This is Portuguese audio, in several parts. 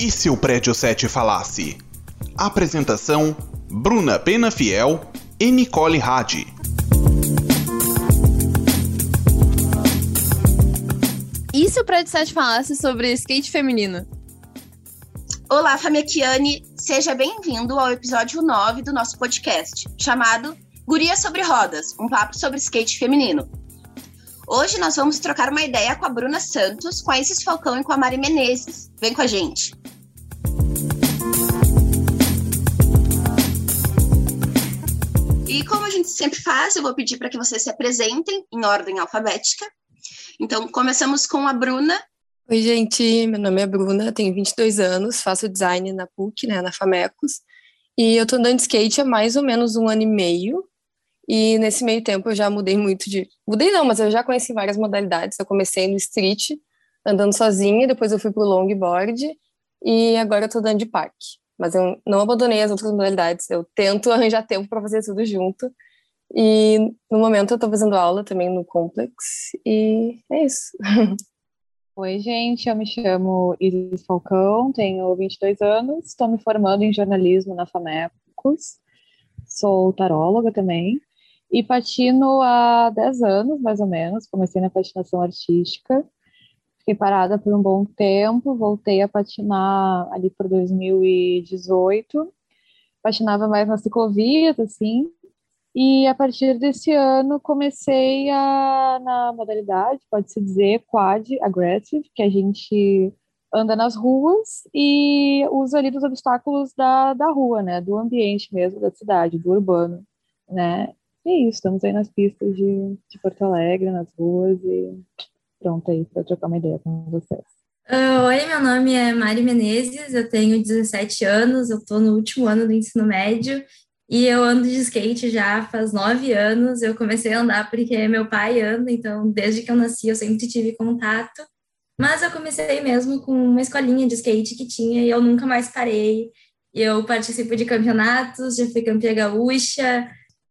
E se o Prédio 7 falasse? Apresentação: Bruna Pena Fiel e Nicole Hadi. E se o Prédio 7 falasse sobre skate feminino? Olá, família Kiane, seja bem-vindo ao episódio 9 do nosso podcast, chamado Guria sobre Rodas, um papo sobre skate feminino. Hoje nós vamos trocar uma ideia com a Bruna Santos, com a Isis Falcão e com a Mari Menezes. Vem com a gente! E como a gente sempre faz, eu vou pedir para que vocês se apresentem em ordem alfabética. Então, começamos com a Bruna. Oi, gente, meu nome é Bruna, tenho 22 anos, faço design na PUC, né, na Famecos, e eu tô andando de skate há mais ou menos um ano e meio, e nesse meio tempo eu já mudei muito de... Mudei não, mas eu já conheci várias modalidades, eu comecei no street, andando sozinha, depois eu fui pro longboard, e agora eu tô andando de parque. Mas eu não abandonei as outras modalidades, eu tento arranjar tempo para fazer tudo junto, e no momento eu tô fazendo aula também no Complex, e é isso. Oi, gente, eu me chamo Isis Falcão, tenho 22 anos, estou me formando em jornalismo na FAMECOS, sou taróloga também, e patino há 10 anos, mais ou menos, comecei na patinação artística, fiquei parada por um bom tempo, voltei a patinar ali por 2018, patinava mais nas ciclovias, assim, e a partir desse ano comecei a, na modalidade, pode-se dizer, quad aggressive, que a gente anda nas ruas e usa ali dos obstáculos da, da rua, né, do ambiente mesmo, da cidade, do urbano, né. E é isso, estamos aí nas pistas de, de Porto Alegre, nas ruas e pronto aí para trocar uma ideia com vocês. Uh, oi, meu nome é Mari Menezes, eu tenho 17 anos, eu estou no último ano do ensino médio e eu ando de skate já faz nove anos. Eu comecei a andar porque meu pai anda, então desde que eu nasci eu sempre tive contato. Mas eu comecei mesmo com uma escolinha de skate que tinha e eu nunca mais parei. Eu participo de campeonatos, já fui campeã gaúcha,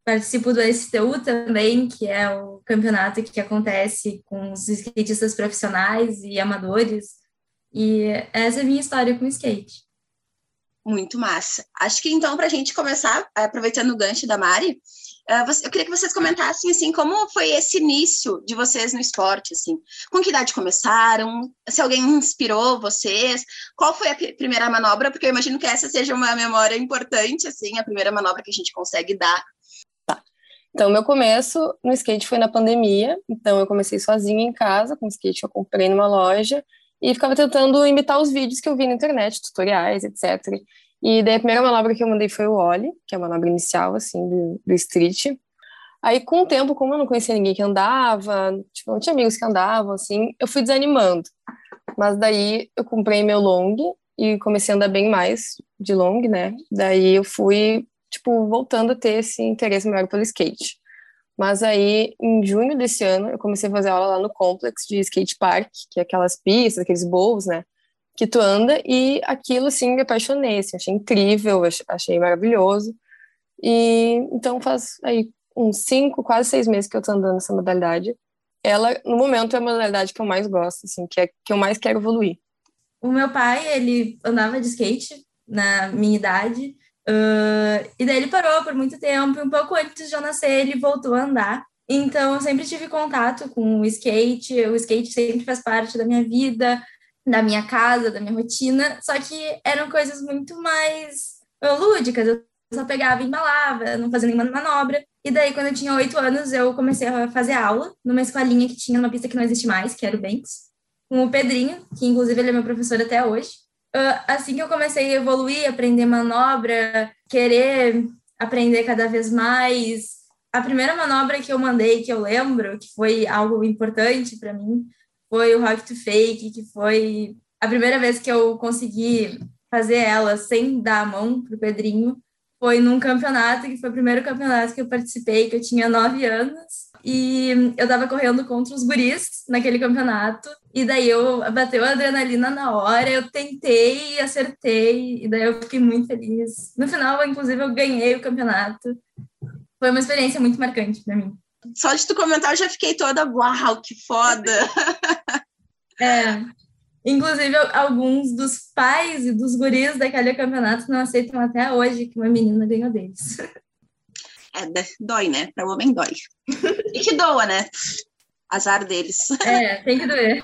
participo do STU também, que é o campeonato que acontece com os skatistas profissionais e amadores. E essa é a minha história com skate. Muito massa. Acho que então, para a gente começar, aproveitando o gancho da Mari, eh, eu queria que vocês comentassem assim como foi esse início de vocês no esporte, assim, com que idade começaram, se alguém inspirou vocês, qual foi a primeira manobra, porque eu imagino que essa seja uma memória importante, assim, a primeira manobra que a gente consegue dar. Então, meu começo no skate foi na pandemia, então eu comecei sozinha em casa, com skate eu comprei numa loja, e ficava tentando imitar os vídeos que eu vi na internet, tutoriais, etc. E daí a primeira manobra que eu mandei foi o Ollie, que é a manobra inicial, assim, do, do street. Aí, com o tempo, como eu não conhecia ninguém que andava, tipo, não tinha amigos que andavam, assim, eu fui desanimando. Mas daí eu comprei meu long e comecei a andar bem mais de long, né? Daí eu fui, tipo, voltando a ter esse interesse maior pelo skate. Mas aí, em junho desse ano, eu comecei a fazer aula lá no Complex de Skate Park, que é aquelas pistas, aqueles bowls, né? Que tu anda, e aquilo, assim, me apaixonei, assim, achei incrível, achei maravilhoso. E então faz aí uns cinco, quase seis meses que eu tô andando nessa modalidade. Ela, no momento, é a modalidade que eu mais gosto, assim, que é que eu mais quero evoluir. O meu pai, ele andava de skate na minha idade, Uh, e daí ele parou por muito tempo, e um pouco antes de eu nascer, ele voltou a andar. Então, eu sempre tive contato com o skate, o skate sempre faz parte da minha vida, da minha casa, da minha rotina, só que eram coisas muito mais lúdicas. Eu só pegava e embalava, não fazia nenhuma manobra. E daí, quando eu tinha oito anos, eu comecei a fazer aula numa escolinha que tinha numa pista que não existe mais, que era o Banks, com o Pedrinho, que inclusive ele é meu professor até hoje. Ah, assim que eu comecei a evoluir, aprender manobra, querer aprender cada vez mais, a primeira manobra que eu mandei, que eu lembro, que foi algo importante para mim, foi o Rock to Fake, que foi a primeira vez que eu consegui fazer ela sem dar a mão pro Pedrinho. Foi num campeonato, que foi o primeiro campeonato que eu participei, que eu tinha nove anos. E eu tava correndo contra os guris naquele campeonato. E daí eu bateu a adrenalina na hora, eu tentei, acertei, e daí eu fiquei muito feliz. No final, inclusive, eu ganhei o campeonato. Foi uma experiência muito marcante para mim. Só de tu comentar, eu já fiquei toda, uau, que foda! É. Inclusive, alguns dos pais e dos guris daquele campeonato não aceitam até hoje que uma menina ganhou deles. É, dói, né? Para o homem dói. E que doa, né? Azar deles. É, tem que doer.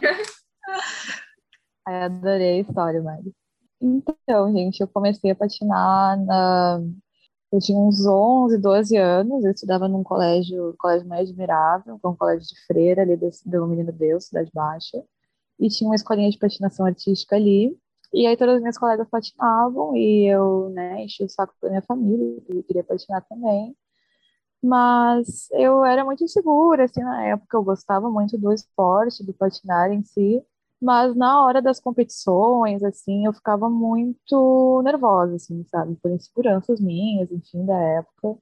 Ai, adorei a história, Mari. Então, gente, eu comecei a patinar na... Eu tinha uns 11, 12 anos, eu estudava num colégio, colégio mais admirável, que é um colégio de freira ali do, do Menino Deus, Cidade Baixa, e tinha uma escolinha de patinação artística ali, e aí todas as minhas colegas patinavam, e eu, né, enchi o saco da minha família, eu queria patinar também, mas eu era muito insegura, assim, na época eu gostava muito do esporte, do patinar em si, mas na hora das competições, assim, eu ficava muito nervosa, assim, sabe, por inseguranças minhas, enfim, da época,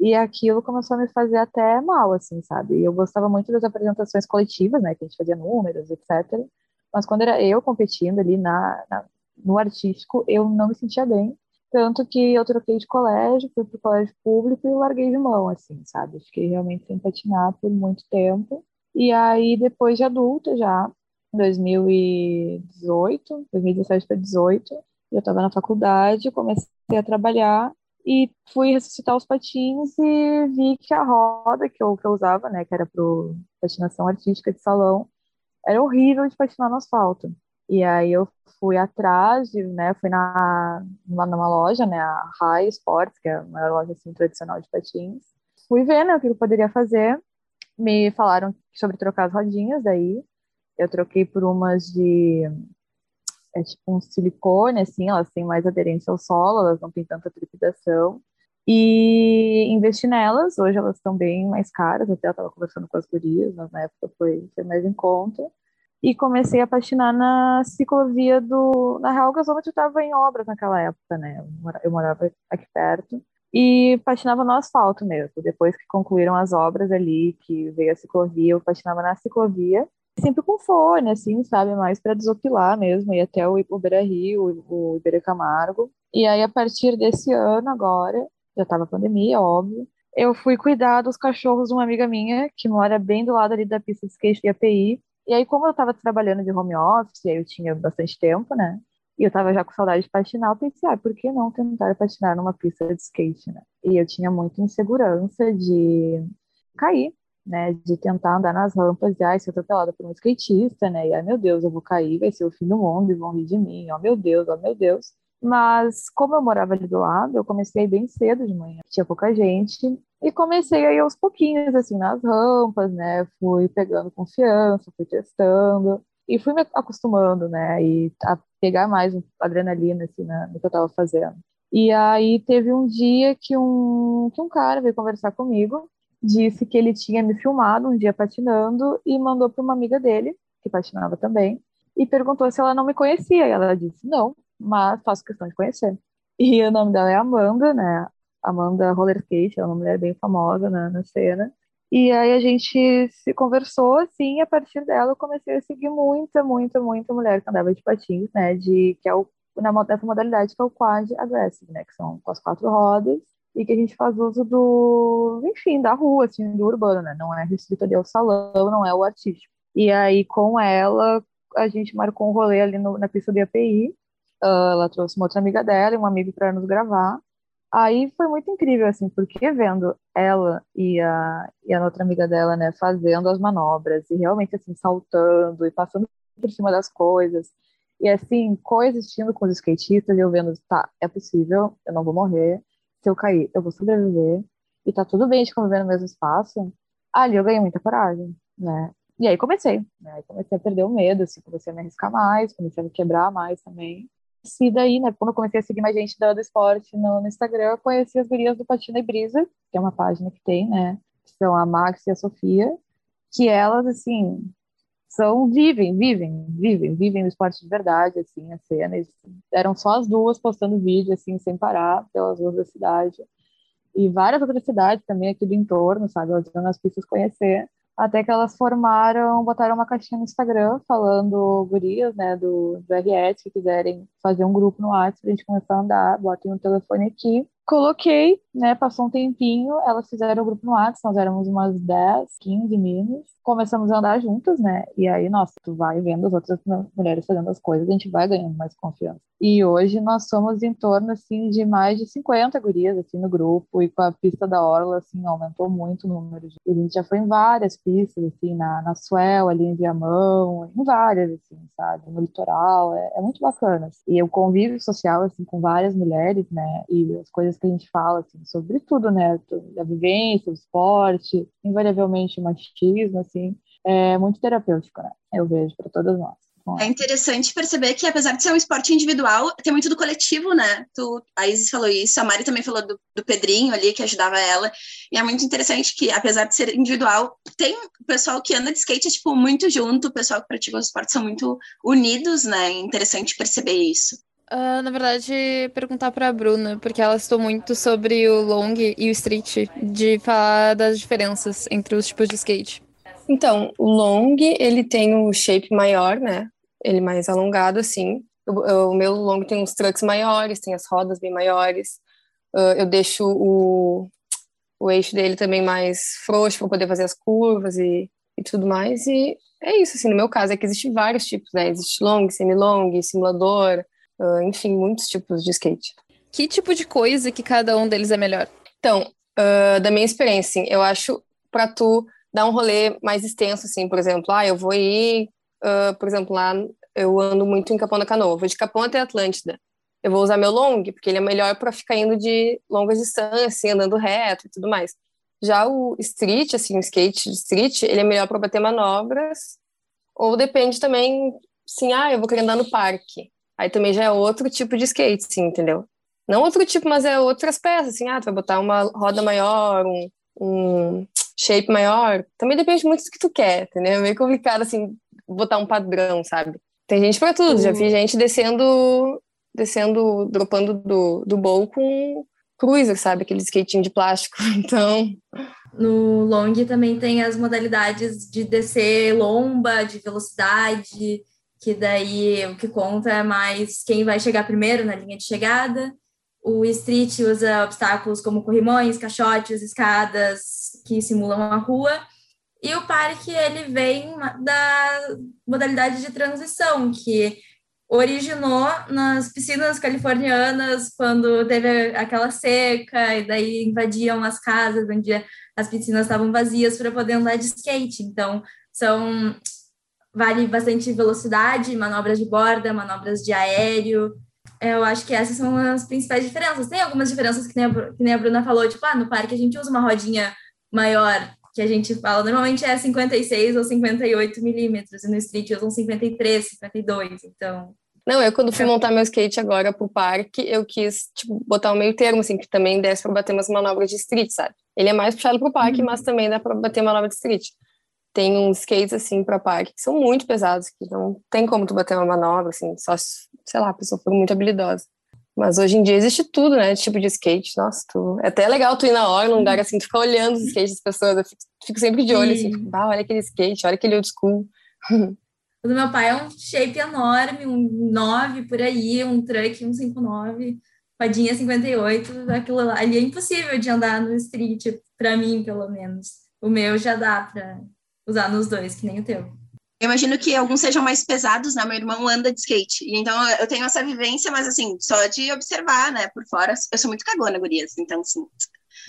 e aquilo começou a me fazer até mal, assim, sabe, eu gostava muito das apresentações coletivas, né, que a gente fazia números, etc., mas quando era eu competindo ali na, na no artístico, eu não me sentia bem, tanto que eu troquei de colégio, fui para o colégio público e larguei de mão, assim, sabe? Fiquei realmente sem patinar por muito tempo. E aí, depois de adulta, já, 2018, 2017 para 2018, eu estava na faculdade, comecei a trabalhar e fui ressuscitar os patins e vi que a roda que eu, que eu usava, né, que era para patinação artística de salão, era horrível de patinar no asfalto. E aí eu fui atrás, né, fui na, numa loja, né, a High Sports, que é a maior loja assim, tradicional de patins. Fui ver, né, o que eu poderia fazer. Me falaram sobre trocar as rodinhas, daí eu troquei por umas de é tipo um silicone, assim, elas têm mais aderência ao solo, elas não têm tanta trepidação. E investi nelas, hoje elas estão bem mais caras, até eu estava conversando com as gurias, mas na época foi, foi mais em conta e comecei a patinar na ciclovia do. Na real, o gasômetro estava em obras naquela época, né? Eu morava aqui perto. E patinava no asfalto mesmo. Depois que concluíram as obras ali, que veio a ciclovia, eu patinava na ciclovia. Sempre com fone, assim, sabe? Mais para desopilar mesmo, e até o Ibeira Rio, o Iberê Camargo. E aí, a partir desse ano, agora, já estava pandemia, óbvio, eu fui cuidar dos cachorros de uma amiga minha, que mora bem do lado ali da pista de skate de API, e aí, como eu estava trabalhando de home office, aí eu tinha bastante tempo, né? E eu estava já com saudade de patinar, eu pensei, ah, por que não tentar patinar numa pista de skate, né? E eu tinha muita insegurança de cair, né? De tentar andar nas rampas e, ai, ser atropelada por um skatista, né? E, ai, meu Deus, eu vou cair, vai ser o fim do mundo e vão rir de mim, ó, meu Deus, ó, meu Deus. Mas, como eu morava ali do lado, eu comecei bem cedo de manhã, tinha pouca gente, e comecei aí aos pouquinhos, assim, nas rampas, né? Fui pegando confiança, fui testando, e fui me acostumando, né? E a pegar mais adrenalina, assim, no que eu tava fazendo. E aí teve um dia que um, que um cara veio conversar comigo, disse que ele tinha me filmado um dia patinando e mandou para uma amiga dele, que patinava também, e perguntou se ela não me conhecia. E ela disse, não, mas faço questão de conhecer. E o nome dela é Amanda, né? Amanda Roller Skate, é uma mulher bem famosa na, na cena. E aí a gente se conversou, assim, e a partir dela eu comecei a seguir muita, muita, muita mulher que andava de patins, né? De, que é o, na, nessa modalidade que é o quad aggressive, né? Que são com as quatro rodas e que a gente faz uso do, enfim, da rua, assim, do urbano, né? Não é restrito ali ao salão, não é o artístico. E aí, com ela, a gente marcou um rolê ali no, na pista do API, ela trouxe uma outra amiga dela e um amigo para nos gravar. Aí foi muito incrível, assim, porque vendo ela e a, e a outra amiga dela, né, fazendo as manobras e realmente, assim, saltando e passando por cima das coisas. E, assim, coexistindo com os skatistas e eu vendo, tá, é possível, eu não vou morrer. Se eu cair, eu vou sobreviver. E tá tudo bem de conviver no mesmo espaço. Ali eu ganhei muita coragem, né? E aí comecei, né? Aí comecei a perder o medo, assim, comecei a me arriscar mais, comecei a me quebrar mais também conheci daí, né? Quando eu comecei a seguir mais gente do, esporte no, no, Instagram, eu conheci as gurias do Patina e Brisa, que é uma página que tem, né? Que são a Max e a Sofia, que elas, assim, são, vivem, vivem, vivem, vivem no esporte de verdade, assim, a cena. Eram só as duas postando vídeo, assim, sem parar, pelas ruas da cidade. E várias outras cidades também aqui do entorno, sabe? Elas iam nas pistas conhecer. Até que elas formaram, botaram uma caixinha no Instagram falando gurias, né, do, do RS que quiserem fazer um grupo no WhatsApp pra gente começar a andar, botem um telefone aqui. Coloquei, né, passou um tempinho, elas fizeram o grupo no WhatsApp, nós éramos umas 10, 15 meninas, começamos a andar juntas, né, e aí, nossa, tu vai vendo as outras mulheres fazendo as coisas, a gente vai ganhando mais confiança. E hoje nós somos em torno, assim, de mais de 50 gurias, assim, no grupo, e com a pista da Orla, assim, aumentou muito o número de... A gente já foi em várias pistas, assim, na, na Suel, ali em Viamão, em várias, assim, sabe, no litoral, é, é muito bacana. O convívio social, assim, com várias mulheres, né, e as coisas que a gente fala, assim, sobre tudo, né, da vivência, o esporte, invariavelmente o machismo, assim, é muito terapêutico, né, eu vejo para todas nós. É interessante perceber que, apesar de ser um esporte individual, tem muito do coletivo, né? Tu, a Isis falou isso, a Mari também falou do, do Pedrinho ali, que ajudava ela. E é muito interessante que, apesar de ser individual, tem o pessoal que anda de skate, é, tipo, muito junto, o pessoal que pratica os esportes são muito unidos, né? É interessante perceber isso. Uh, na verdade, perguntar para a Bruna, porque ela citou muito sobre o long e o street, de falar das diferenças entre os tipos de skate. Então, o long, ele tem o shape maior, né? Ele mais alongado, assim. O, o meu long tem uns trucks maiores, tem as rodas bem maiores. Uh, eu deixo o, o eixo dele também mais frouxo para poder fazer as curvas e, e tudo mais. E é isso, assim, no meu caso é que existem vários tipos, né? Existe long, semi-long, simulador, uh, enfim, muitos tipos de skate. Que tipo de coisa que cada um deles é melhor? Então, uh, da minha experiência, assim, eu acho para tu dar um rolê mais extenso, assim, por exemplo, ah, eu vou ir uh, por exemplo, lá eu ando muito em Capão da Canoa, vou de Capão até Atlântida. Eu vou usar meu long, porque ele é melhor para ficar indo de longas distâncias, assim, andando reto e tudo mais. Já o street, assim, o skate de street, ele é melhor para bater manobras, ou depende também, assim, ah, eu vou querer andar no parque. Aí também já é outro tipo de skate, sim, entendeu? Não outro tipo, mas é outras peças, assim, ah, tu vai botar uma roda maior, um, um shape maior. Também depende muito do que tu quer, entendeu? É meio complicado, assim, botar um padrão, sabe? Tem gente para tudo. Uhum. Já vi gente descendo, descendo, dropando do, do bowl com cruiser, sabe? Aquele skatinho de plástico. Então. No long também tem as modalidades de descer lomba, de velocidade, que daí o que conta é mais quem vai chegar primeiro na linha de chegada. O street usa obstáculos como corrimões, caixotes, escadas que simulam a rua. E o parque ele vem da modalidade de transição, que originou nas piscinas californianas, quando teve aquela seca, e daí invadiam as casas onde as piscinas estavam vazias para poder andar de skate. Então, são vale bastante velocidade, manobras de borda, manobras de aéreo. Eu acho que essas são as principais diferenças. Tem algumas diferenças que nem a, que nem a Bruna falou, tipo, ah, no parque a gente usa uma rodinha maior que a gente fala, normalmente é 56 ou 58 milímetros, e no street usam 53, 52, então... Não, eu quando fui é. montar meu skate agora pro parque, eu quis, tipo, botar um meio termo, assim, que também desse pra bater umas manobras de street, sabe? Ele é mais puxado pro parque, uhum. mas também dá pra bater manobra de street. Tem uns skates, assim, pra parque, que são muito pesados, que não tem como tu bater uma manobra, assim, só, sei lá, a pessoa for muito habilidosa. Mas hoje em dia existe tudo, né? Tipo de skate. Nossa, tu... é até legal tu ir na hora, num lugar assim, tu ficar olhando os skates das pessoas. Eu fico, fico sempre de olho, assim, tipo, ah, olha aquele skate, olha aquele old school. O do meu pai é um shape enorme, um 9 por aí, um truck, um 59, rodinha 58. Aquilo ali é impossível de andar no street, para mim, pelo menos. O meu já dá para usar nos dois, que nem o teu. Eu imagino que alguns sejam mais pesados, né? Meu irmão anda de skate. E então eu tenho essa vivência, mas assim, só de observar, né? Por fora, eu sou muito cagona, gurias. Então, assim,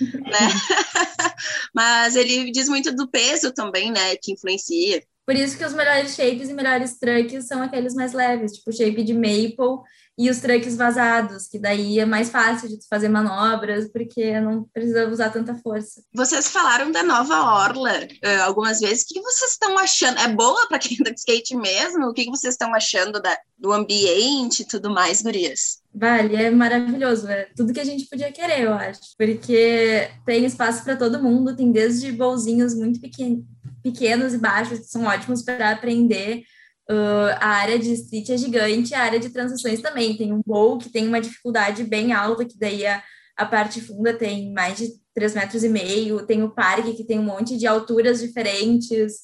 né? mas ele diz muito do peso também, né? Que influencia. Por isso que os melhores shapes e melhores trucks são aqueles mais leves, tipo shape de maple e os trucks vazados, que daí é mais fácil de fazer manobras, porque não precisa usar tanta força. Vocês falaram da nova Orla uh, algumas vezes. O que vocês estão achando? É boa para quem anda de skate mesmo? O que vocês estão achando da, do ambiente e tudo mais, gurias? Vale, é maravilhoso. É tudo que a gente podia querer, eu acho. Porque tem espaço para todo mundo, tem desde bolzinhos muito pequenos, pequenos e baixos, que são ótimos para aprender Uh, a área de street é gigante, a área de transições também. Tem um bowl que tem uma dificuldade bem alta, que daí a, a parte funda tem mais de 3 metros e meio. Tem o parque, que tem um monte de alturas diferentes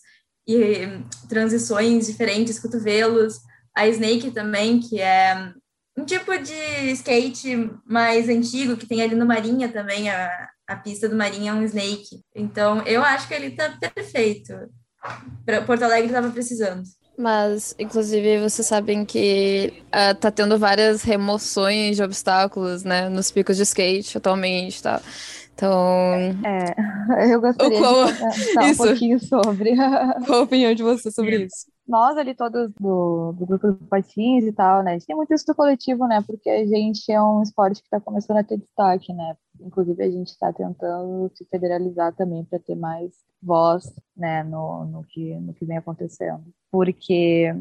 e transições diferentes, cotovelos. A Snake também, que é um tipo de skate mais antigo que tem ali no Marinha também, a, a pista do Marinha é um Snake. Então, eu acho que ele tá perfeito. Porto Alegre estava precisando. Mas, inclusive, vocês sabem que uh, tá tendo várias remoções de obstáculos, né, nos picos de skate atualmente, tá? Então. É, eu gostaria qual... de comentar um pouquinho sobre. Qual a opinião de você sobre isso? Nós ali todos do, do grupo do Patins e tal, né? A gente tem muito isso do coletivo, né? Porque a gente é um esporte que está começando a ter destaque, né? Inclusive a gente está tentando se federalizar também para ter mais voz, né? No, no, que, no que vem acontecendo. Porque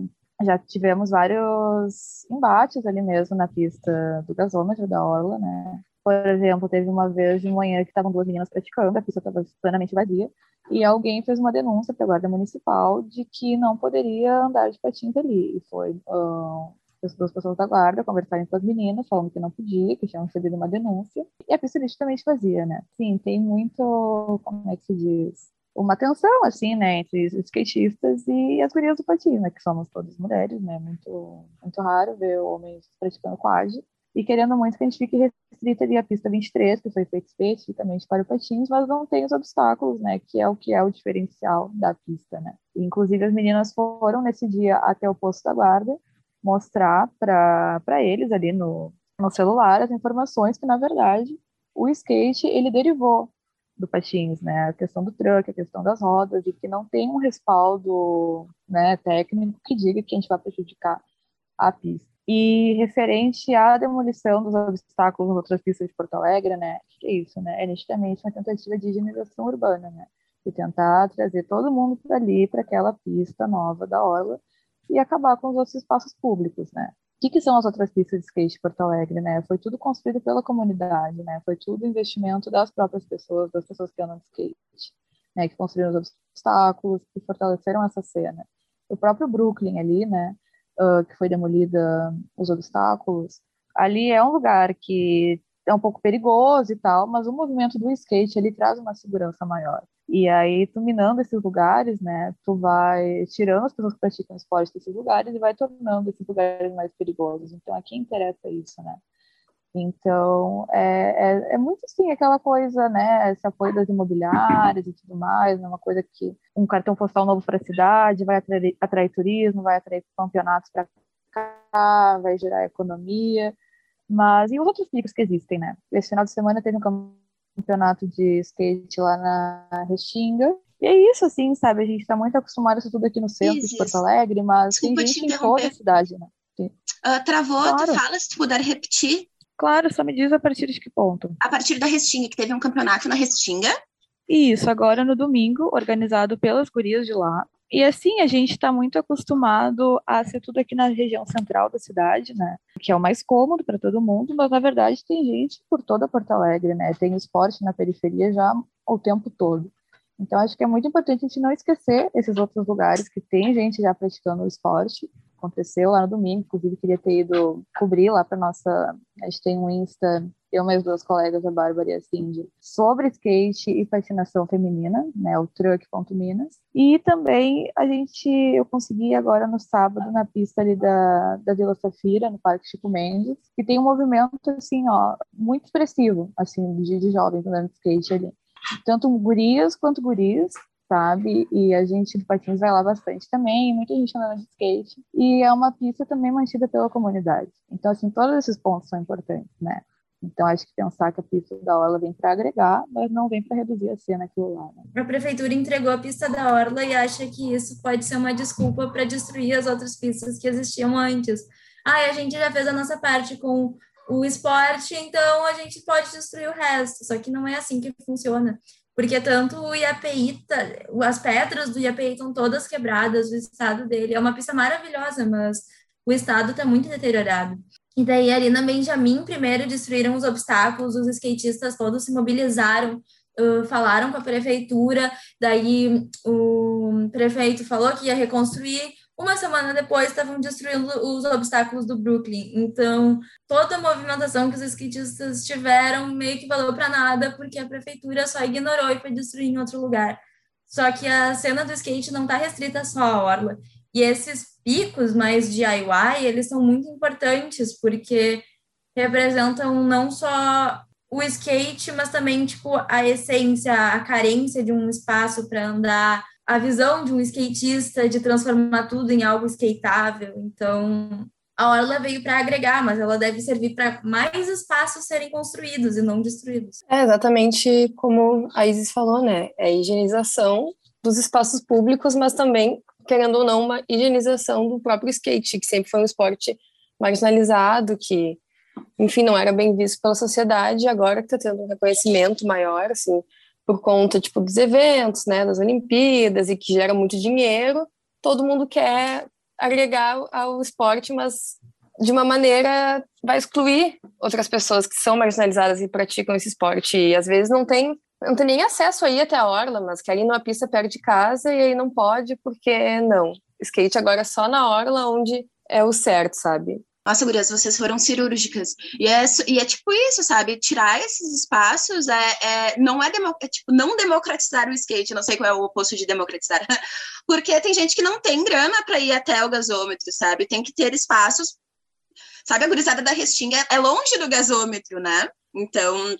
já tivemos vários embates ali mesmo na pista do gasômetro da Orla, né? Por exemplo, teve uma vez de manhã que estavam duas meninas praticando, a pista estava plenamente vazia, e alguém fez uma denúncia para a Guarda Municipal de que não poderia andar de patins ali. E foi uh, as duas pessoas da guarda conversarem com as meninas, falando que não podia, que tinham recebido uma denúncia, e a pista nitidamente vazia, né? Sim, tem muito, como é que se diz? Uma tensão, assim, né, entre os skatistas e as gurias do patins, né, que somos todas mulheres, né, muito, muito raro ver homens praticando quad, e querendo muito que a gente fique restrita ali à pista 23, que foi feita especificamente para o patins, mas não tem os obstáculos, né, que é o que é o diferencial da pista, né. inclusive as meninas foram nesse dia até o posto da guarda mostrar para eles ali no, no celular as informações que na verdade o skate ele derivou do patins, né, a questão do truck, a questão das rodas e que não tem um respaldo, né, técnico que diga que a gente vai prejudicar a pista. E referente à demolição dos obstáculos nas outras pistas de Porto Alegre, né? Que é isso, né? É nitidamente uma tentativa de higienização urbana, né? De tentar trazer todo mundo para ali, para aquela pista nova da Orla e acabar com os outros espaços públicos, né? O que, que são as outras pistas de skate de Porto Alegre, né? Foi tudo construído pela comunidade, né? Foi tudo investimento das próprias pessoas, das pessoas que andam de skate, né? Que construíram os obstáculos, que fortaleceram essa cena. O próprio Brooklyn ali, né? uh, que foi demolida os obstáculos, ali é um lugar que é um pouco perigoso e tal, mas o movimento do skate ele traz uma segurança maior. E aí, tu minando esses lugares, né, tu vai tirando as pessoas que praticam esporte desses lugares e vai tornando esses lugares mais perigosos. Então, a quem interessa isso, né? Então, é, é, é, muito sim aquela coisa, né? Esse apoio das imobiliárias e tudo mais, é uma coisa que um cartão postal novo para a cidade vai atrair, atrair turismo, vai atrair campeonatos para cá, vai gerar economia. Mas e os outros picos que existem, né? Esse final de semana teve um campeonato de skate lá na Restinga. E é isso, assim, sabe? A gente está muito acostumado a isso tudo aqui no centro de Porto Alegre, mas Desculpa tem gente em toda a cidade, né? Uh, travou, claro. tu fala, se tu puder repetir. Claro, só me diz a partir de que ponto. A partir da Restinga, que teve um campeonato na Restinga. Isso, agora no domingo, organizado pelas gurias de lá. E assim, a gente está muito acostumado a ser tudo aqui na região central da cidade, né? Que é o mais cômodo para todo mundo, mas na verdade tem gente por toda Porto Alegre, né? Tem esporte na periferia já o tempo todo. Então acho que é muito importante a gente não esquecer esses outros lugares que tem gente já praticando o esporte aconteceu lá no domingo, inclusive queria ter ido cobrir lá para nossa, a gente tem um Insta, eu e meus duas colegas, a Bárbara e a Cindy, sobre skate e patinação feminina, né, o truck.minas, e também a gente, eu consegui agora no sábado na pista ali da, da Vila Safira, no Parque Chico Mendes, que tem um movimento, assim, ó, muito expressivo, assim, de, de jovens andando de skate ali. Tanto gurias quanto guris, sabe? E a gente do Patins vai lá bastante também, muita gente andando de skate. E é uma pista também mantida pela comunidade. Então, assim, todos esses pontos são importantes, né? Então, acho que pensar que a pista da Orla vem para agregar, mas não vem para reduzir a cena aquilo lá. Né? A prefeitura entregou a pista da Orla e acha que isso pode ser uma desculpa para destruir as outras pistas que existiam antes. Ah, a gente já fez a nossa parte com o esporte, então a gente pode destruir o resto. Só que não é assim que funciona porque tanto o IAPI, tá, as pedras do IAPI estão todas quebradas, o estado dele é uma pista maravilhosa, mas o estado está muito deteriorado. E daí ali na Benjamin, primeiro destruíram os obstáculos, os skatistas todos se mobilizaram, uh, falaram com a prefeitura, daí o prefeito falou que ia reconstruir, uma semana depois, estavam destruindo os obstáculos do Brooklyn. Então, toda a movimentação que os skatistas tiveram meio que valeu para nada, porque a prefeitura só ignorou e foi destruir em outro lugar. Só que a cena do skate não está restrita só à orla. E esses picos mais DIY, eles são muito importantes, porque representam não só o skate, mas também, tipo, a essência, a carência de um espaço para andar, a visão de um skatista de transformar tudo em algo skateável. Então, a Orla veio para agregar, mas ela deve servir para mais espaços serem construídos e não destruídos. É exatamente como a Isis falou, né? É a higienização dos espaços públicos, mas também, querendo ou não, uma higienização do próprio skate, que sempre foi um esporte marginalizado, que, enfim, não era bem visto pela sociedade, agora que está tendo um reconhecimento maior, assim, por conta, tipo, dos eventos, né, das Olimpíadas, e que gera muito dinheiro, todo mundo quer agregar ao esporte, mas de uma maneira vai excluir outras pessoas que são marginalizadas e praticam esse esporte e às vezes não tem não tem nem acesso aí até a orla, mas querem ir numa pista perto de casa e aí não pode porque não. Skate agora é só na orla onde é o certo, sabe? Nossa, gurias, vocês foram cirúrgicas. E é, e é tipo isso, sabe? Tirar esses espaços é, é não é, é tipo não democratizar o skate, não sei qual é o oposto de democratizar. Porque tem gente que não tem grana para ir até o gasômetro, sabe? Tem que ter espaços. Sabe, a gurizada da Restinga é longe do gasômetro, né? Então,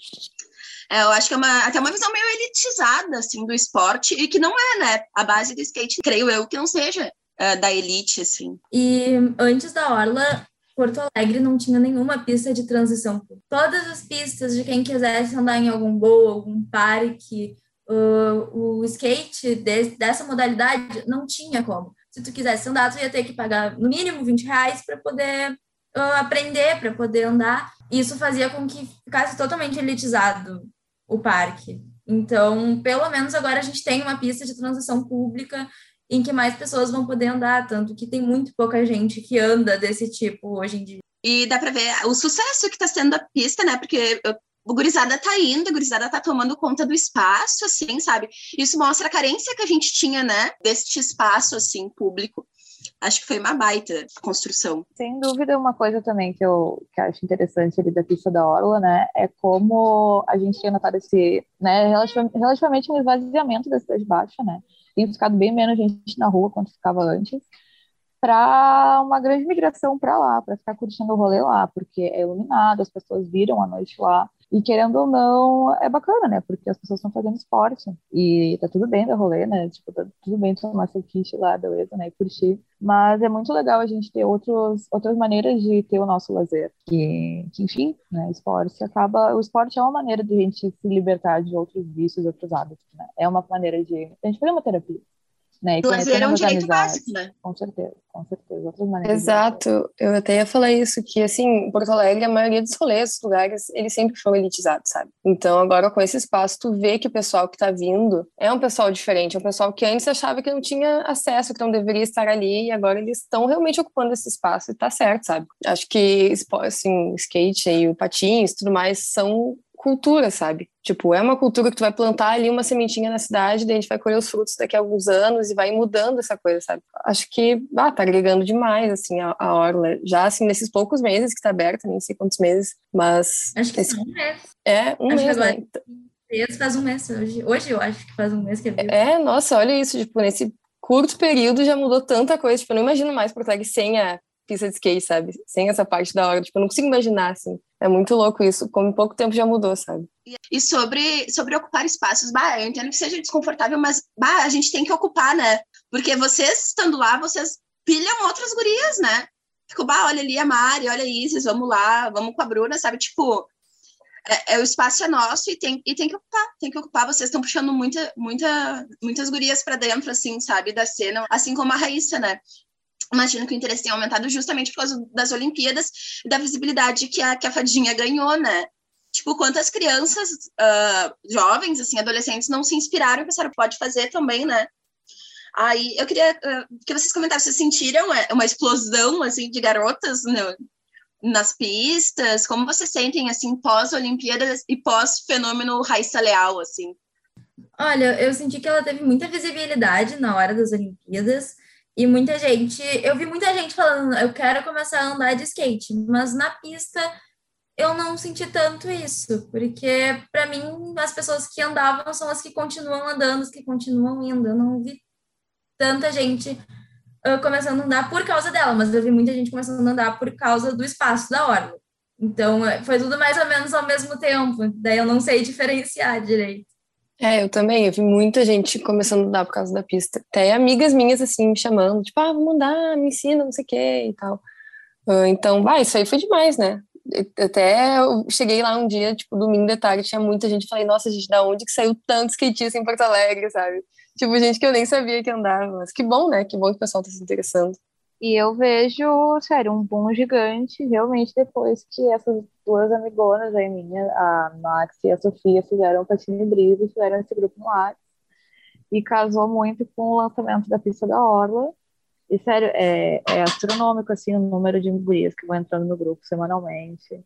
é, eu acho que é uma, até uma visão meio elitizada, assim, do esporte, e que não é, né? A base do skate, creio eu, que não seja uh, da elite, assim. E antes da Orla, Porto Alegre não tinha nenhuma pista de transição. Todas as pistas de quem quisesse andar em algum boa, algum parque, uh, o skate de, dessa modalidade não tinha como. Se tu quisesse andar, tu ia ter que pagar no mínimo 20 reais para poder uh, aprender, para poder andar. Isso fazia com que ficasse totalmente elitizado o parque. Então, pelo menos agora a gente tem uma pista de transição pública em que mais pessoas vão poder andar, tanto que tem muito pouca gente que anda desse tipo hoje em dia. E dá para ver o sucesso que está sendo a pista, né? Porque o gurizada tá indo, a gurizada tá tomando conta do espaço, assim, sabe? Isso mostra a carência que a gente tinha, né? Deste espaço, assim, público. Acho que foi uma baita construção. Sem dúvida, uma coisa também que eu que acho interessante ali da pista da Orla, né? É como a gente tinha notado esse, né? Relativamente um esvaziamento da cidade baixa, né? Tem ficado bem menos gente na rua quanto ficava antes, para uma grande migração para lá, para ficar curtindo o rolê lá, porque é iluminado, as pessoas viram a noite lá. E querendo ou não, é bacana, né? Porque as pessoas estão fazendo esporte. E tá tudo bem da rolê, né? Tipo, tá tudo bem tomar seu kit lá, beleza, né? E curtir. Mas é muito legal a gente ter outros, outras maneiras de ter o nosso lazer. Que, que enfim, né? Esporte acaba. O esporte é uma maneira de a gente se libertar de outros vícios, outros hábitos, né? É uma maneira de. A gente fazer uma terapia né? E lazer é um direito básico, né? Com certeza, com certeza. Outras maneiras Exato. Eu até ia falar isso, que assim, Porto Alegre, a maioria dos rolês, lugares, eles sempre foram elitizados, sabe? Então agora com esse espaço, tu vê que o pessoal que tá vindo é um pessoal diferente, é um pessoal que antes achava que não tinha acesso, que não deveria estar ali, e agora eles estão realmente ocupando esse espaço e tá certo, sabe? Acho que, assim, skate e o patins tudo mais são cultura, sabe? Tipo, é uma cultura que tu vai plantar ali uma sementinha na cidade, daí a gente vai colher os frutos daqui a alguns anos e vai mudando essa coisa, sabe? Acho que, ah, tá agregando demais, assim, a, a Orla. Já, assim, nesses poucos meses que tá aberta, nem sei quantos meses, mas... Acho que esse... um mês. É, um acho mês, agora... né? Faz um mês hoje. Hoje eu acho que faz um mês que é É, nossa, olha isso, tipo, nesse curto período já mudou tanta coisa, tipo, eu não imagino mais Porto Alegre sem a pista de skate, sabe? Sem essa parte da hora, tipo, eu não consigo imaginar, assim. É muito louco isso, como em pouco tempo já mudou, sabe? E sobre, sobre ocupar espaços, bah, eu entendo que seja desconfortável, mas bah, a gente tem que ocupar, né? Porque vocês estando lá, vocês pilham outras gurias, né? Fico, bah, olha ali a Mari, olha a Isis, vamos lá, vamos com a Bruna, sabe? Tipo, é, é, o espaço é nosso e tem, e tem que ocupar, tem que ocupar. Vocês estão puxando muita, muita, muitas gurias para dentro, assim, sabe, da cena, assim como a Raíssa, né? Imagino que o interesse tenha aumentado justamente por causa das Olimpíadas e da visibilidade que a, que a fadinha ganhou, né? Tipo, quantas crianças, uh, jovens, assim, adolescentes, não se inspiraram e pensaram, pode fazer também, né? Aí, eu queria uh, que vocês comentassem, vocês sentiram é, uma explosão, assim, de garotas no, nas pistas? Como vocês sentem, assim, pós-Olimpíadas e pós-fenômeno Raíssa Leal, assim? Olha, eu senti que ela teve muita visibilidade na hora das Olimpíadas, e muita gente, eu vi muita gente falando, eu quero começar a andar de skate, mas na pista eu não senti tanto isso, porque para mim as pessoas que andavam são as que continuam andando, as que continuam indo. Eu não vi tanta gente uh, começando a andar por causa dela, mas eu vi muita gente começando a andar por causa do espaço da orla. Então, é, foi tudo mais ou menos ao mesmo tempo. Daí eu não sei diferenciar direito. É, eu também. Eu vi muita gente começando a andar por causa da pista. Até amigas minhas, assim, me chamando. Tipo, ah, vamos andar, me ensina, não sei o quê e tal. Uh, então, vai, isso aí foi demais, né? Até eu cheguei lá um dia, tipo, domingo de tarde, tinha muita gente. Falei, nossa, gente, da onde que saiu tanto skatista em Porto Alegre, sabe? Tipo, gente que eu nem sabia que andava. Mas que bom, né? Que bom que o pessoal tá se interessando. E eu vejo, sério, um boom gigante realmente depois que essas duas amigonas aí minha, a Max e a Sofia, fizeram o Patine Brisa fizeram esse grupo no ar. E casou muito com o lançamento da pista da Orla. E, sério, é, é astronômico, assim, o número de gurias que vão entrando no grupo semanalmente.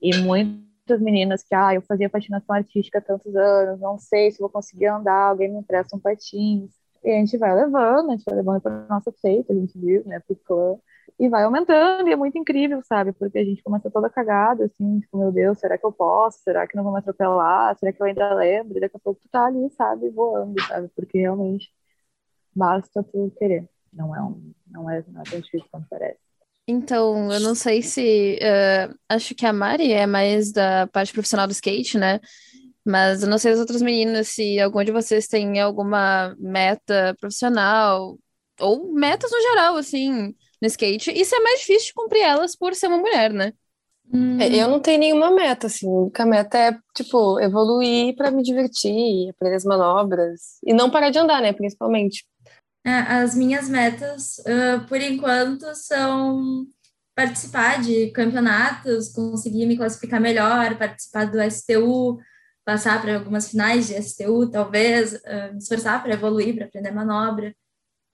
E muitas meninas que, ah, eu fazia patinação artística há tantos anos, não sei se vou conseguir andar, alguém me empresta um patins. E a gente vai levando, a gente vai levando para nossa feita, a gente diz, né, pro clã, e vai aumentando, e é muito incrível, sabe? Porque a gente começa toda cagada, assim, tipo, meu Deus, será que eu posso? Será que não vou me atropelar? Será que eu ainda lembro? E daqui a pouco tu tá ali, sabe, voando, sabe? Porque realmente basta tu querer. Não é, um, não é, não é tão difícil quanto parece. Então, eu não sei se. Uh, acho que a Mari é mais da parte profissional do skate, né? Mas eu não sei as outras meninas se algum de vocês tem alguma meta profissional ou metas no geral, assim, no skate. E se é mais difícil de cumprir elas por ser uma mulher, né? Hum. Eu não tenho nenhuma meta, assim. A única meta é, tipo, evoluir para me divertir, aprender as manobras. E não parar de andar, né, principalmente. É, as minhas metas, uh, por enquanto, são participar de campeonatos, conseguir me classificar melhor, participar do STU, passar para algumas finais de STU, talvez, uh, me esforçar para evoluir, para aprender manobra,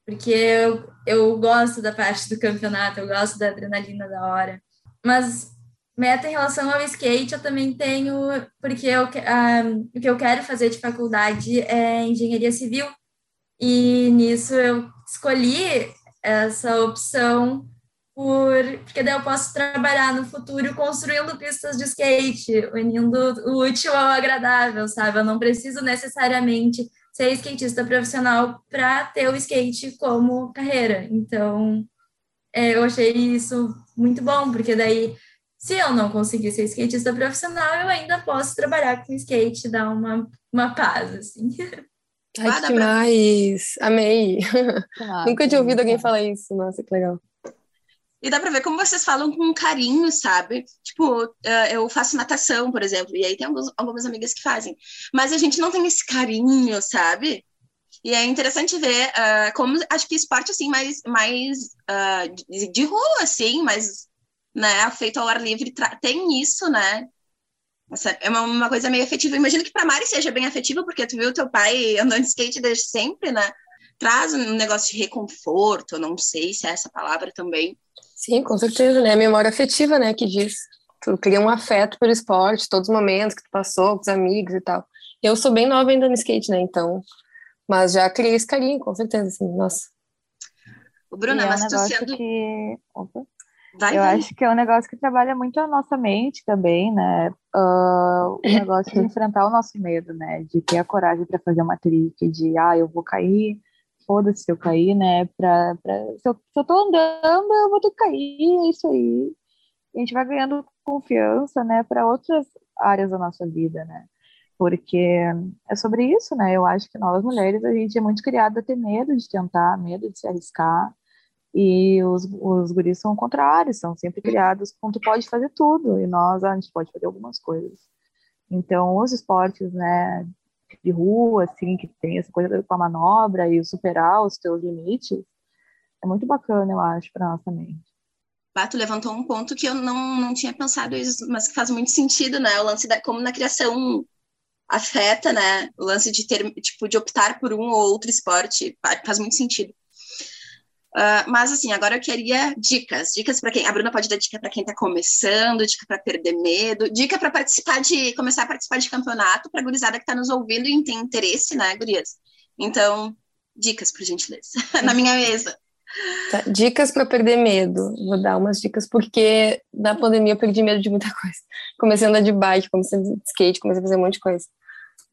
porque eu, eu gosto da parte do campeonato, eu gosto da adrenalina da hora. Mas meta em relação ao skate eu também tenho, porque eu, uh, o que eu quero fazer de faculdade é engenharia civil, e nisso eu escolhi essa opção por, porque daí eu posso trabalhar no futuro construindo pistas de skate, unindo o útil ao agradável, sabe? Eu não preciso necessariamente ser skatista profissional para ter o skate como carreira. Então, é, eu achei isso muito bom, porque daí, se eu não conseguir ser skatista profissional, eu ainda posso trabalhar com skate, dar uma, uma paz, assim. Ai, que demais! Amei! Nunca tinha ouvido alguém falar isso. Nossa, que legal. E dá pra ver como vocês falam com carinho, sabe? Tipo, uh, eu faço natação, por exemplo, e aí tem alguns, algumas amigas que fazem. Mas a gente não tem esse carinho, sabe? E é interessante ver uh, como, acho que esporte, assim, mais, mais uh, de, de, rua, assim, mais, né, feito ao ar livre, tem isso, né? é uma, uma, coisa meio afetiva. Imagino que pra Mari seja bem afetiva, porque tu viu teu pai andando de skate desde sempre, né? Traz um negócio de reconforto, não sei se é essa palavra também. Sim, com certeza, né? A memória afetiva, né, que diz. Tu cria um afeto pelo esporte, todos os momentos que tu passou com os amigos e tal. Eu sou bem nova ainda no skate, né, então... Mas já criei esse carinho, com certeza, assim, nossa. O Bruna, é mas tu sendo... Que... Vai, eu vai. acho que é um negócio que trabalha muito a nossa mente também, né? Uh, o negócio de enfrentar o nosso medo, né? De ter a coragem para fazer uma trick, de, ah, eu vou cair, foda-se se eu cair, né? Pra, pra, se, eu, se eu tô andando, eu vou ter que cair, é isso aí. a gente vai ganhando confiança, né, para outras áreas da nossa vida, né? Porque é sobre isso, né? Eu acho que nós mulheres, a gente é muito criada a ter medo de tentar, medo de se arriscar. E os, os guris são contrários, são sempre criados com tu pode fazer tudo, e nós, a gente pode fazer algumas coisas. Então, os esportes, né, de rua, assim, que tem essa coisa com a manobra e superar os teus limites, é muito bacana, eu acho, para nossa mente. Bato levantou um ponto que eu não, não tinha pensado isso, mas que faz muito sentido, né? O lance da como na criação afeta, né? O lance de ter, tipo, de optar por um ou outro esporte faz muito sentido. Uh, mas assim, agora eu queria dicas, dicas para quem. A Bruna pode dar dica para quem está começando, dica para perder medo, dica para participar de começar a participar de campeonato para gurizada que está nos ouvindo e tem interesse, né, gurias? Então, dicas, por gentileza, na minha mesa. Tá, dicas para perder medo. Vou dar umas dicas porque na pandemia eu perdi medo de muita coisa. Comecei a andar de bike, comecei a andar de skate, comecei a fazer um monte de coisa.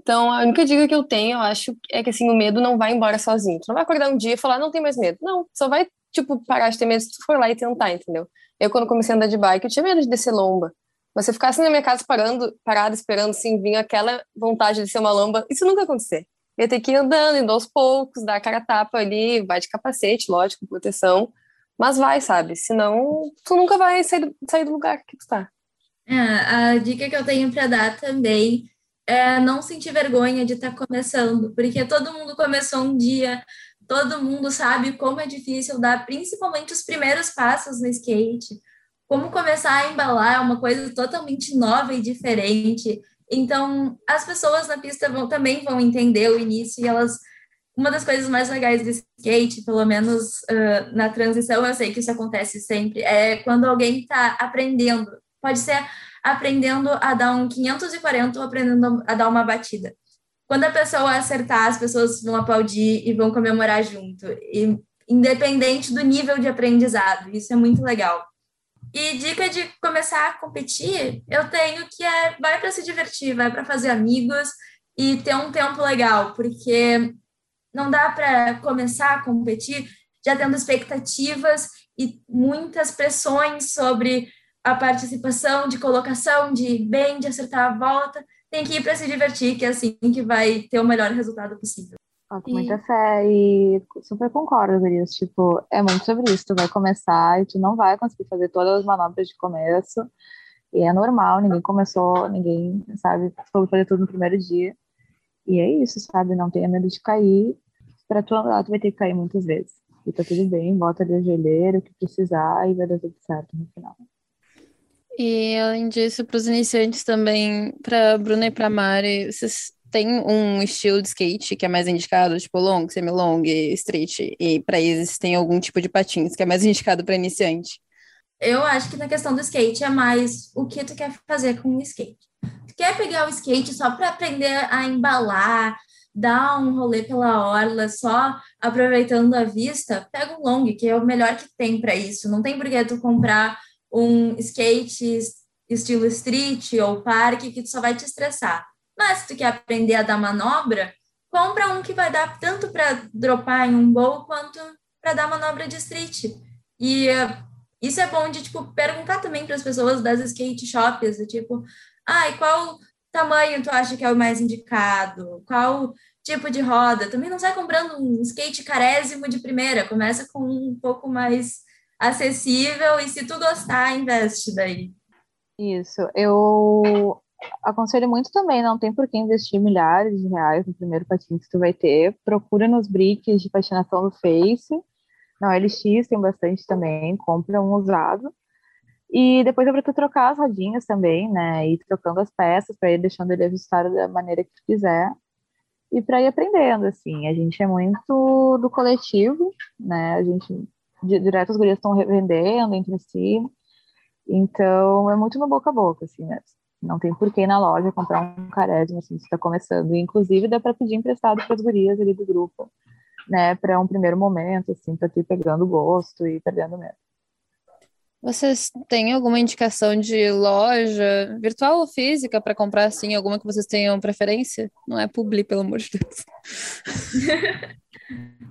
Então, a única dica que eu tenho, eu acho, é que assim, o medo não vai embora sozinho. Tu não vai acordar um dia e falar, não tem mais medo. Não, só vai tipo, parar de ter medo se tu for lá e tentar, entendeu? Eu, quando comecei a andar de bike, eu tinha medo de descer lomba. Mas se eu ficasse na minha casa parando, parada, esperando, assim, vir aquela vontade de descer uma lomba, isso nunca ia acontecer. Eu ia ter que ir andando, indo aos poucos, dar a cara tapa ali, vai de capacete, lógico, proteção, mas vai, sabe? Senão, tu nunca vai sair do, sair do lugar que tu tá. É, a dica que eu tenho para dar também é não sentir vergonha de estar tá começando, porque todo mundo começou um dia, todo mundo sabe como é difícil dar, principalmente os primeiros passos no skate. Como começar a embalar é uma coisa totalmente nova e diferente. Então, as pessoas na pista vão, também vão entender o início e elas. Uma das coisas mais legais do skate, pelo menos uh, na transição, eu sei que isso acontece sempre, é quando alguém está aprendendo. Pode ser aprendendo a dar um 540 ou aprendendo a dar uma batida. Quando a pessoa acertar, as pessoas vão aplaudir e vão comemorar junto, e, independente do nível de aprendizado. Isso é muito legal. E dica de começar a competir, eu tenho que é vai para se divertir, vai para fazer amigos e ter um tempo legal, porque não dá para começar a competir já tendo expectativas e muitas pressões sobre a participação de colocação, de bem, de acertar a volta, tem que ir para se divertir, que é assim que vai ter o melhor resultado possível. Com muita fé e super concordo, Gurias. Tipo, é muito sobre isso. Tu vai começar e tu não vai conseguir fazer todas as manobras de começo. E é normal, ninguém começou, ninguém, sabe, foi fazer tudo no primeiro dia. E é isso, sabe? Não tenha medo de cair. Para tu andar, tu vai ter que cair muitas vezes. E tá tudo bem, bota ali a joelheira, o que precisar, e vai dar tudo certo no final. E além disso, para os iniciantes também, para Bruna e para Mari, vocês têm um estilo de skate que é mais indicado, tipo long, semi-long, street, e para eles tem algum tipo de patins que é mais indicado para iniciante? Eu acho que na questão do skate é mais o que tu quer fazer com o skate. Tu quer pegar o skate só para aprender a embalar, dar um rolê pela orla só aproveitando a vista, pega um long, que é o melhor que tem para isso. Não tem por que tu comprar um skate estilo street ou parque que só vai te estressar. Mas se tu quer aprender a dar manobra, compra um que vai dar tanto para dropar em um bowl quanto para dar manobra de street. E uh, isso é bom de tipo perguntar também para as pessoas das skate shops, tipo, ai, ah, qual tamanho tu acha que é o mais indicado? Qual tipo de roda? Também não sai comprando um skate carésimo de primeira, começa com um pouco mais acessível e se tu gostar, investe daí. Isso, eu aconselho muito também, não tem por que investir milhares de reais no primeiro patinho que tu vai ter. Procura nos bricks de patinação do Face. Na LX tem bastante também, compra um usado. E depois é para tu trocar as rodinhas também, né? Ir trocando as peças para ir deixando ele ajustado da maneira que tu quiser. E para ir aprendendo, assim. A gente é muito do coletivo, né? A gente direto as gurias estão revendendo entre si. Então, é muito no boca a boca, assim, né? Não tem porquê ir na loja comprar um carésimo, assim, se está começando. E, inclusive, dá para pedir emprestado para as gurias ali do grupo, né? Para um primeiro momento, assim, para ir pegando gosto e perdendo medo. Vocês têm alguma indicação de loja virtual ou física para comprar, assim, alguma que vocês tenham preferência? Não é publi, pelo amor de Deus.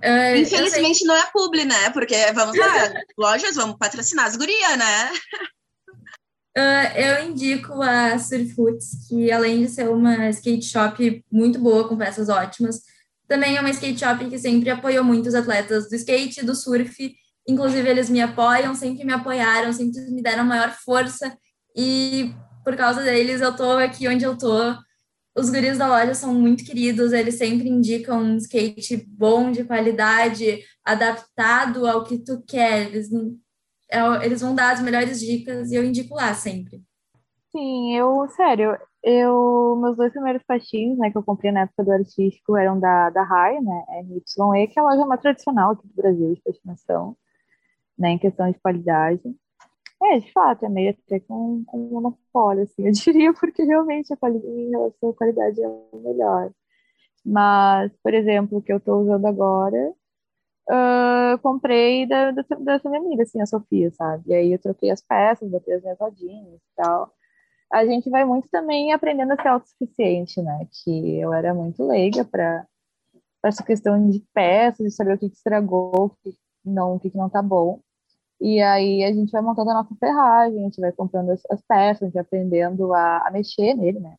Uh, Infelizmente não é publi, né? Porque vamos lá, lojas, vamos patrocinar as gurias, né? Uh, eu indico a Surfoots, que além de ser uma skate shop muito boa, com peças ótimas, também é uma skate shop que sempre apoiou muito os atletas do skate e do surf. Inclusive, eles me apoiam, sempre me apoiaram, sempre me deram maior força. E por causa deles, eu tô aqui onde eu tô os guris da loja são muito queridos, eles sempre indicam um skate bom, de qualidade, adaptado ao que tu quer. Eles, é, eles vão dar as melhores dicas e eu indico lá sempre. Sim, eu, sério, eu, meus dois primeiros patins, né, que eu comprei na época do artístico eram da, da RAI, né, NYE, que é a loja mais tradicional aqui do Brasil de patinação, né, em questão de qualidade. É, de fato, é meio até com, com monopólio, assim, eu diria, porque realmente a qualidade, em relação à qualidade é melhor. Mas, por exemplo, o que eu estou usando agora, uh, comprei da, da, dessa minha amiga, assim, a Sofia, sabe? E aí eu troquei as peças, botei as minhas rodinhas e tal. A gente vai muito também aprendendo a ser autossuficiente, né? Que eu era muito leiga para essa questão de peças, de saber o que, que estragou, o que não, o que, que não tá bom. E aí a gente vai montando a nossa ferragem, a gente vai comprando as, as peças, a gente vai aprendendo a, a mexer nele, né?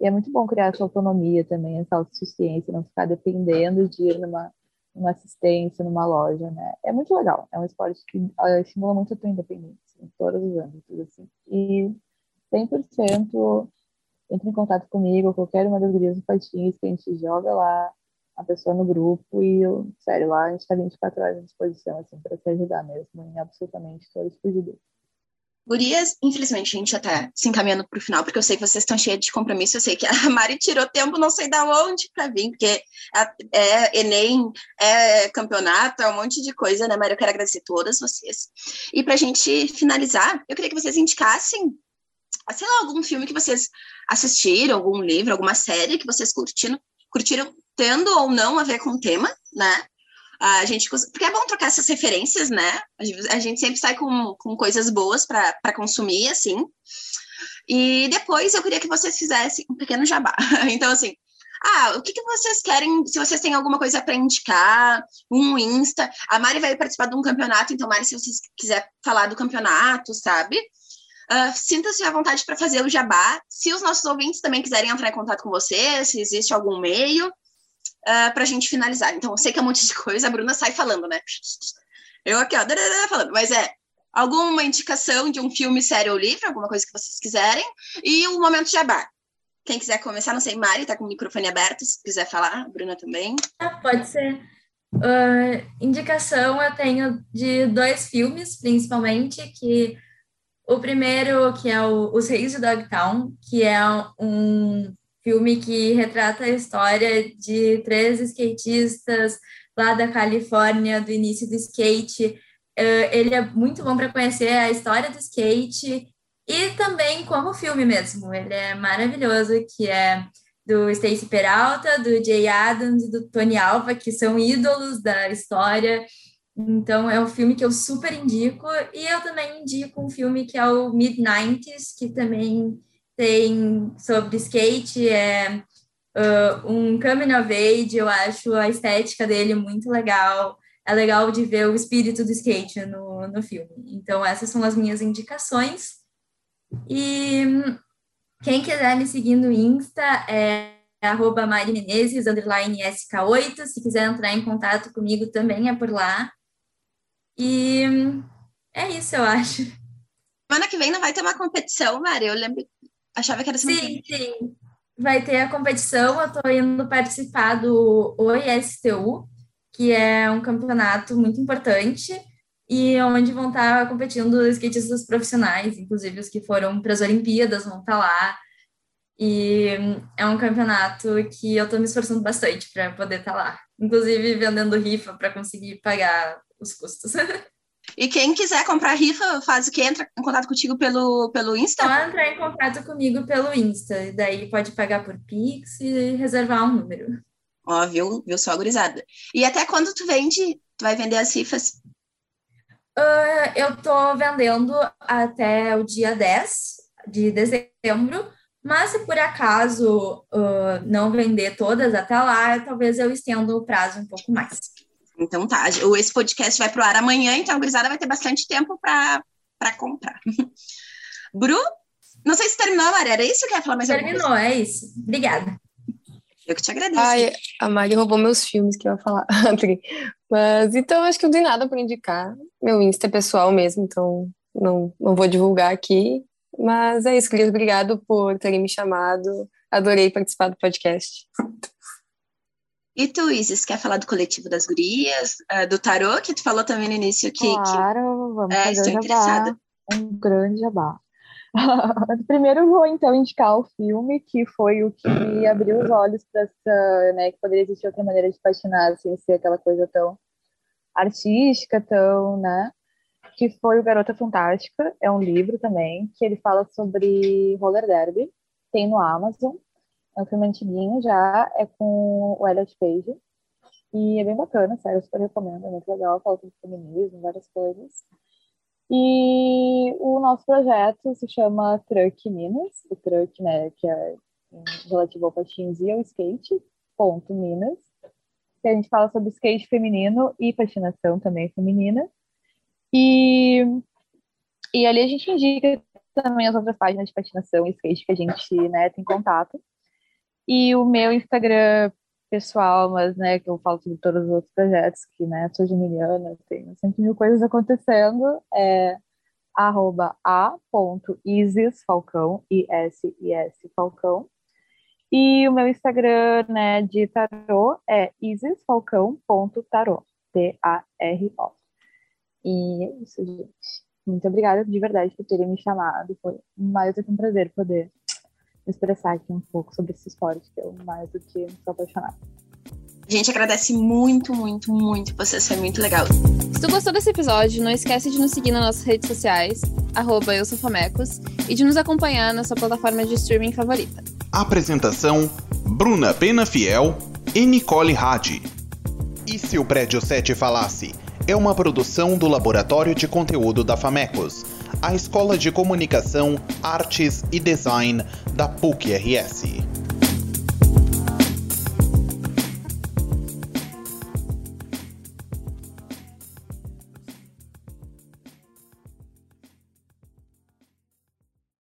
E é muito bom criar essa autonomia também, essa autossuficiência, não ficar dependendo de ir numa, numa assistência, numa loja, né? É muito legal, é um esporte que uh, estimula muito a tua independência, em todos os âmbitos, assim. E 100% entre em contato comigo, qualquer uma das gurias do Patins, que a gente joga lá, a pessoa no grupo e, eu, sério, lá a gente está 24 horas à disposição, assim, para te ajudar mesmo em absolutamente todos os pedidos. Gurias, infelizmente a gente já tá se encaminhando para o final, porque eu sei que vocês estão cheias de compromisso. Eu sei que a Mari tirou tempo, não sei da onde para vir, porque é Enem, é campeonato, é um monte de coisa, né, Mari? Eu quero agradecer todas vocês. E para a gente finalizar, eu queria que vocês indicassem, sei lá, algum filme que vocês assistiram, algum livro, alguma série que vocês curtiram, curtiram tendo ou não a ver com o tema, né? A gente, porque é bom trocar essas referências, né? A gente sempre sai com, com coisas boas para consumir, assim. E depois eu queria que vocês fizessem um pequeno jabá. Então, assim, ah, o que, que vocês querem? Se vocês têm alguma coisa para indicar, um Insta. A Mari vai participar de um campeonato, então, Mari, se vocês quiser falar do campeonato, sabe? Uh, Sinta-se à vontade para fazer o jabá. Se os nossos ouvintes também quiserem entrar em contato com você, se existe algum meio, ah, para a gente finalizar. Então, eu sei que é um monte de coisa, a Bruna sai falando, né? Eu aqui, ó, falando, mas é alguma indicação de um filme, série ou livro, alguma coisa que vocês quiserem, e o momento jabá. Quem quiser começar, não sei, Mari, tá com o microfone aberto, se quiser falar, Bruna também. Ah, pode ser. Uh, indicação eu tenho de dois filmes, principalmente, que o primeiro, que é o Os Reis de Dogtown, que é um filme que retrata a história de três skatistas lá da Califórnia, do início do skate. Uh, ele é muito bom para conhecer a história do skate e também como filme mesmo. Ele é maravilhoso, que é do Stacy Peralta, do Jay Adams e do Tony Alva, que são ídolos da história. Então, é um filme que eu super indico. E eu também indico um filme que é o Mid-90s, que também tem sobre skate, é uh, um coming of age, eu acho a estética dele muito legal. É legal de ver o espírito do skate no, no filme. Então, essas são as minhas indicações. E quem quiser me seguir no Insta é arroba Mari Menezes, underline SK8. Se quiser entrar em contato comigo também é por lá. E é isso, eu acho. Semana que vem não vai ter uma competição, Mari. Eu lembro Achava que era semana Sim, sim. Vai ter a competição, eu estou indo participar do OISTU, que é um campeonato muito importante e onde vão estar competindo skatistas profissionais, inclusive os que foram para as Olimpíadas vão estar lá. E é um campeonato que eu estou me esforçando bastante para poder estar lá, inclusive vendendo rifa para conseguir pagar os custos. E quem quiser comprar rifa, faz o que? Entra em contato contigo pelo, pelo Insta? Só entrar em contato comigo pelo Insta. E daí pode pagar por Pix e reservar um número. Ó, viu, viu só, gurizada. E até quando tu vende? Tu vai vender as rifas? Uh, eu tô vendendo até o dia 10 de dezembro. Mas se por acaso uh, não vender todas até lá, talvez eu estenda o prazo um pouco mais. Então tá, esse podcast vai pro ar amanhã, então a gurizada vai ter bastante tempo para comprar. Bru, não sei se terminou, Maria, era isso que ia falar mais Terminou, é isso. Obrigada. Eu que te agradeço. Ai, a Mari roubou meus filmes que eu ia falar. Mas então acho que não tem nada para indicar. Meu Insta é pessoal mesmo, então não, não vou divulgar aqui. Mas é isso, querido. Obrigado por terem me chamado. Adorei participar do podcast. E tu, Isis, quer falar do coletivo das gurias, uh, do tarô, que tu falou também no início que. Claro, vamos é, fazer estou jabá, um grande jabá. Primeiro vou então indicar o filme, que foi o que me abriu os olhos para essa, né, que poderia existir outra maneira de patinar, sem ser aquela coisa tão artística, tão, né, que foi o Garota Fantástica, é um livro também, que ele fala sobre roller derby, tem no Amazon, é um filme antiguinho já, é com o Elliot Page. E é bem bacana, sério, eu super recomendo, é muito legal, fala sobre feminismo, várias coisas. E o nosso projeto se chama Truck Minas, o Truck, né, que é relativo ao patins e ao skate, ponto Minas. que a gente fala sobre skate feminino e patinação também feminina. E, e ali a gente indica também as outras páginas de patinação e skate que a gente né, tem contato. E o meu Instagram pessoal, mas né, que eu falo sobre todos os outros projetos, que né, sou geminiana, tenho sempre mil coisas acontecendo, é arroba a.isisfalcão, I-S-I-S Falcão. E o meu Instagram né, de tarô é isisfalcão.tarô, T-A-R-O. E é isso, gente. Muito obrigada de verdade por terem me chamado. Foi mais do que um prazer poder expressar aqui um pouco sobre esse esporte, que eu mais do que sou apaixonada. A gente agradece muito, muito, muito. Você foi muito legal. Se tu gostou desse episódio, não esquece de nos seguir nas nossas redes sociais, arroba eu sou Famecos, e de nos acompanhar na sua plataforma de streaming favorita. Apresentação: Bruna Pena Fiel e Nicole Hadi. E se o Prédio 7 falasse? É uma produção do Laboratório de Conteúdo da Famecos, a Escola de Comunicação, Artes e Design da PUC-RS.